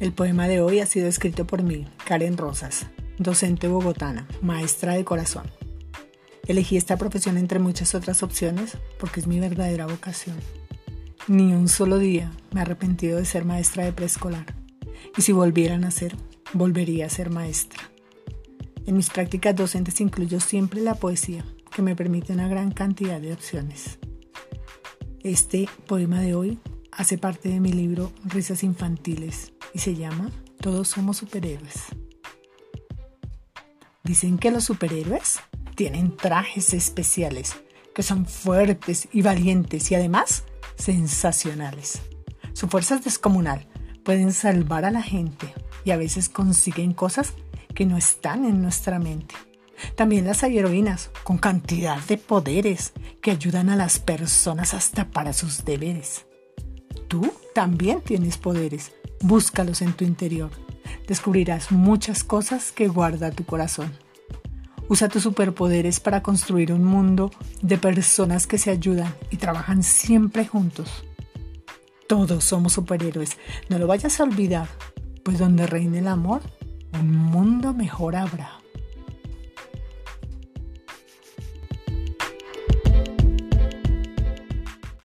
El poema de hoy ha sido escrito por mí, Karen Rosas, docente bogotana, maestra de corazón. Elegí esta profesión entre muchas otras opciones porque es mi verdadera vocación. Ni un solo día me he arrepentido de ser maestra de preescolar. Y si volviera a nacer, volvería a ser maestra. En mis prácticas docentes incluyo siempre la poesía, que me permite una gran cantidad de opciones. Este poema de hoy hace parte de mi libro Risas Infantiles y se llama Todos somos superhéroes. Dicen que los superhéroes tienen trajes especiales que son fuertes y valientes y además sensacionales. Su fuerza es descomunal, pueden salvar a la gente y a veces consiguen cosas que no están en nuestra mente. También las hay heroínas con cantidad de poderes que ayudan a las personas hasta para sus deberes. Tú también tienes poderes, búscalos en tu interior. Descubrirás muchas cosas que guarda tu corazón. Usa tus superpoderes para construir un mundo de personas que se ayudan y trabajan siempre juntos. Todos somos superhéroes, no lo vayas a olvidar, pues donde reine el amor, un mundo mejor habrá.